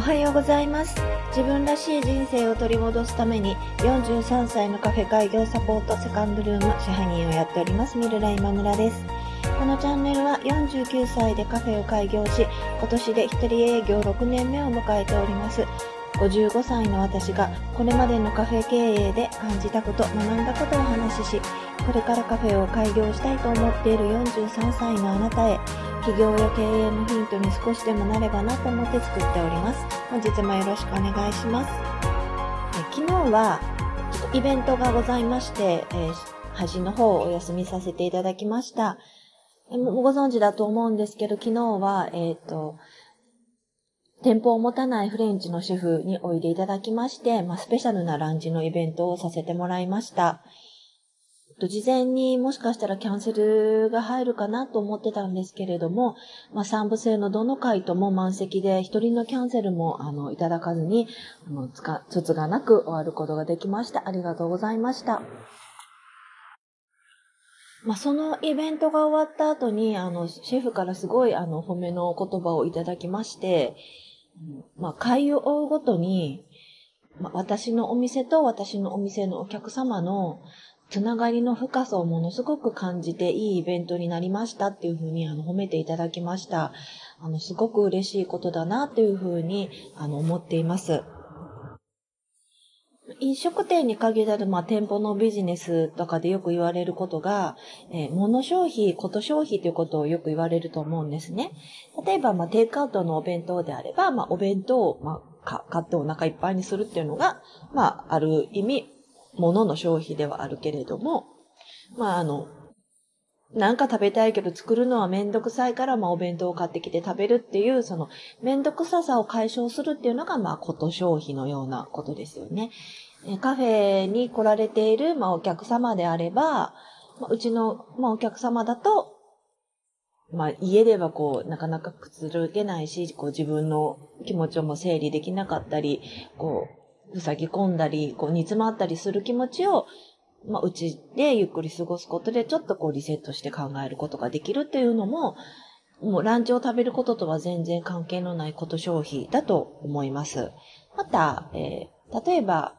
おはようございます。自分らしい人生を取り戻すために43歳のカフェ開業サポートセカンドルーム支配人をやっておりますミルラ今村です。このチャンネルは49歳でカフェを開業し、今年で一人営業6年目を迎えております。55歳の私がこれまでのカフェ経営で感じたこと、学んだことをお話しし、これからカフェを開業したいと思っている43歳のあなたへ、企業や経営のヒントに少しでもなればなと思って作っております。本日もよろしくお願いします。え昨日はちょっとイベントがございまして、えー端の方をお休みさせていただきました。ご存知だと思うんですけど、昨日は、えっ、と、店舗を持たないフレンチの主婦においでいただきまして、まあ、スペシャルなランチのイベントをさせてもらいました。と事前にもしかしたらキャンセルが入るかなと思ってたんですけれども、まあ、三部制のどの回とも満席で、一人のキャンセルも、あの、いただかずに、あの、つか、つつがなく終わることができました。ありがとうございました。まあ、そのイベントが終わった後に、あの、シェフからすごい、あの、褒めの言葉をいただきまして、まあ、会を追うごとに、まあ、私のお店と私のお店のお客様のつながりの深さをものすごく感じていいイベントになりましたっていうふうにあの褒めていただきました。あの、すごく嬉しいことだなというふうにあの思っています。飲食店に限らず、まあ、店舗のビジネスとかでよく言われることが、えー物消費、こと消費ということをよく言われると思うんですね。例えば、まあ、テイクアウトのお弁当であれば、まあ、お弁当を、まあ、買ってお腹いっぱいにするっていうのが、まあ、ある意味、物の消費ではあるけれども、まあ、あの、なんか食べたいけど作るのはめんどくさいから、まあ、お弁当を買ってきて食べるっていう、その、めんどくささを解消するっていうのが、まあ、こと消費のようなことですよね。カフェに来られている、まあ、お客様であれば、まあ、うちの、まあ、お客様だと、まあ、家ではこう、なかなかくつろげないし、こう、自分の気持ちをも整理できなかったり、こう、塞ぎ込んだり、こう、煮詰まったりする気持ちを、まあ、うちでゆっくり過ごすことで、ちょっとこう、リセットして考えることができるっていうのも、もうランチを食べることとは全然関係のないこと消費だと思います。また、えー例えば、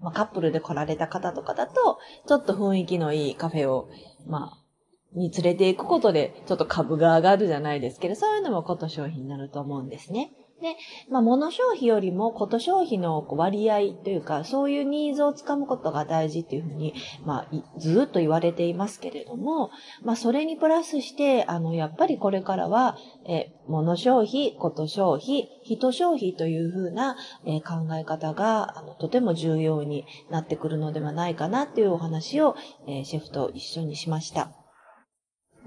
まあ、カップルで来られた方とかだと、ちょっと雰囲気のいいカフェを、まあ、に連れて行くことで、ちょっと株が上がるじゃないですけど、そういうのもこと消費になると思うんですね。で、まあ、物消費よりもこと消費の割合というか、そういうニーズをつかむことが大事っていうふうに、まあ、ずっと言われていますけれども、まあ、それにプラスして、あの、やっぱりこれからは、え、物消費、こと消費、人消費というふうな、え考え方が、あの、とても重要になってくるのではないかなっていうお話を、えシェフと一緒にしました。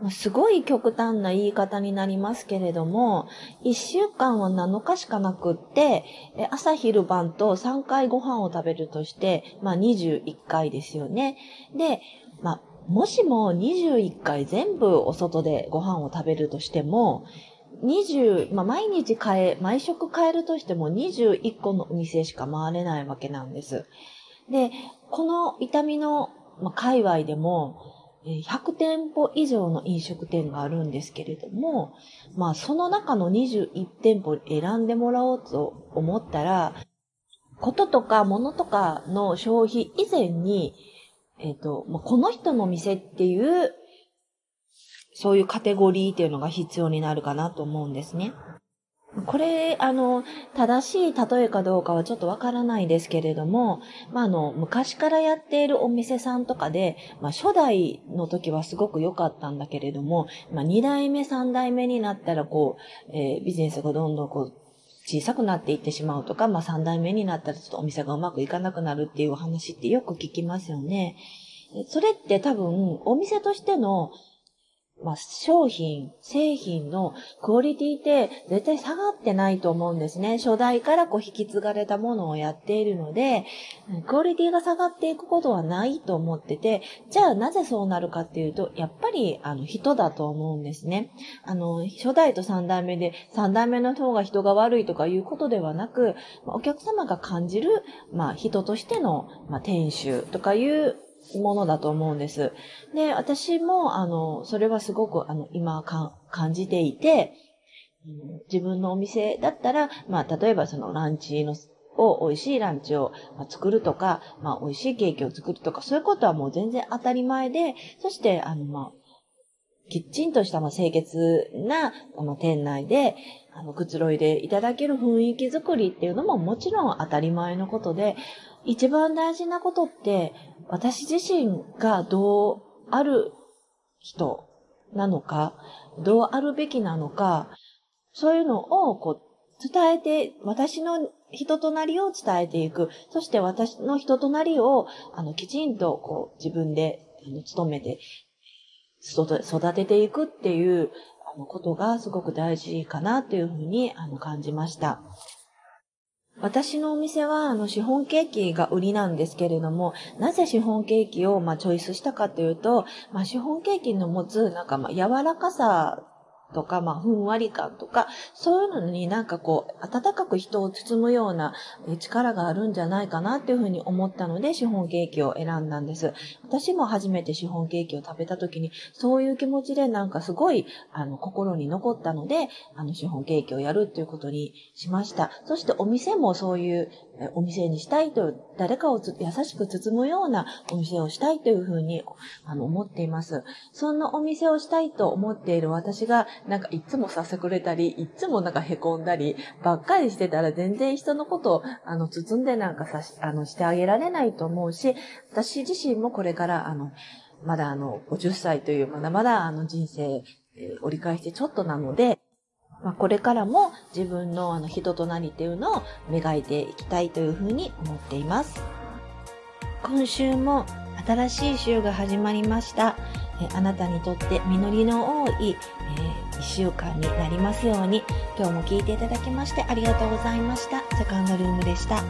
すごい極端な言い方になりますけれども、1週間は7日しかなくって、朝昼晩と3回ご飯を食べるとして、まあ21回ですよね。で、まあ、もしも21回全部お外でご飯を食べるとしても、20、まあ、毎日変え、毎食変えるとしても21個のお店しか回れないわけなんです。で、この痛みの、まあ、界隈でも、100店舗以上の飲食店があるんですけれども、まあその中の21店舗選んでもらおうと思ったら、こととか物とかの消費以前に、えっ、と、まこの人の店っていう、そういうカテゴリーっていうのが必要になるかなと思うんですね。これ、あの、正しい例えかどうかはちょっとわからないですけれども、まあ、あの、昔からやっているお店さんとかで、まあ、初代の時はすごく良かったんだけれども、まあ、二代目、三代目になったら、こう、えービジネスがどんどんこう、小さくなっていってしまうとか、まあ、三代目になったらちょっとお店がうまくいかなくなるっていうお話ってよく聞きますよね。それって多分、お店としてのまあ、商品、製品のクオリティって絶対下がってないと思うんですね。初代からこう引き継がれたものをやっているので、クオリティが下がっていくことはないと思ってて、じゃあなぜそうなるかっていうと、やっぱりあの人だと思うんですね。あの、初代と三代目で、三代目の方が人が悪いとかいうことではなく、お客様が感じる、まあ人としての、まあ店主とかいうものだと思うんです。で、私も、あの、それはすごく、あの、今か感じていて、自分のお店だったら、まあ、例えばそのランチのを、美味しいランチを作るとか、まあ、美味しいケーキを作るとか、そういうことはもう全然当たり前で、そして、あの、まあ、きっちんとした、まあ、清潔な、あの、店内で、あの、くつろいでいただける雰囲気づくりっていうのももちろん当たり前のことで、一番大事なことって、私自身がどうある人なのか、どうあるべきなのか、そういうのを、こう、伝えて、私の人となりを伝えていく。そして私の人となりを、あの、きちんと、こう、自分で、あの、努めて、育てていくっていう、あの、ことがすごく大事かなというふうに、あの、感じました。私のお店は、あの、シフォンケーキが売りなんですけれども、なぜシフォンケーキを、まあ、チョイスしたかというと、まあ、シフォンケーキの持つ、なんか、まあ、柔らかさとか、まあ、ふんわり感とか、そういうのになんかこう、温かく人を包むような力があるんじゃないかなっていうふうに思ったので、シフォンケーキを選んだんです。私も初めてシフォンケーキを食べた時に、そういう気持ちでなんかすごい、あの、心に残ったので、あの、シフォンケーキをやるっていうことにしました。そしてお店もそういうお店にしたいと、誰かを優しく包むようなお店をしたいというふうに、あの、思っています。そんなお店をしたいと思っている私が、なんかいつもさせくれたり、いつもなんか凹んだり、ばっかりしてたら全然人のことを、あの、包んでなんかさし、あの、してあげられないと思うし、私自身もこれから、あの、まだあの、50歳というまだまだあの人生、えー、折り返してちょっとなので、まあ、これからも自分のあの人となりっていうのを磨いていきたいというふうに思っています。今週も新しい週が始まりました。えあなたにとって実りの多い、え、1週間になりますように、今日も聞いていただきましてありがとうございました。セカンドルームでした。